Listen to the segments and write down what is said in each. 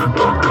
se toca.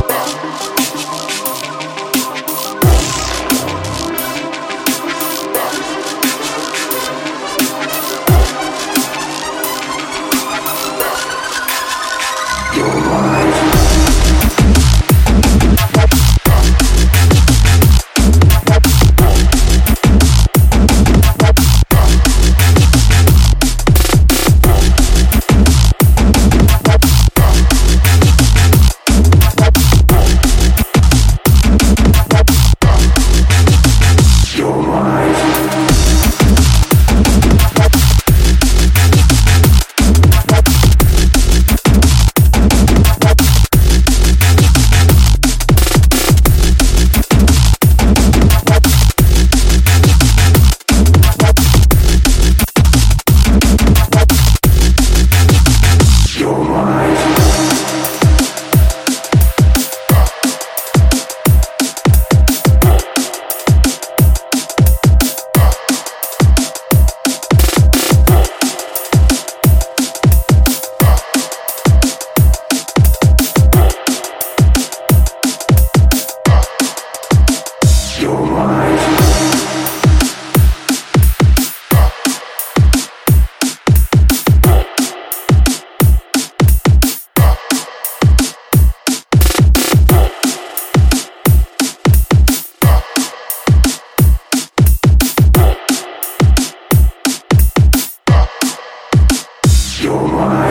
your mind.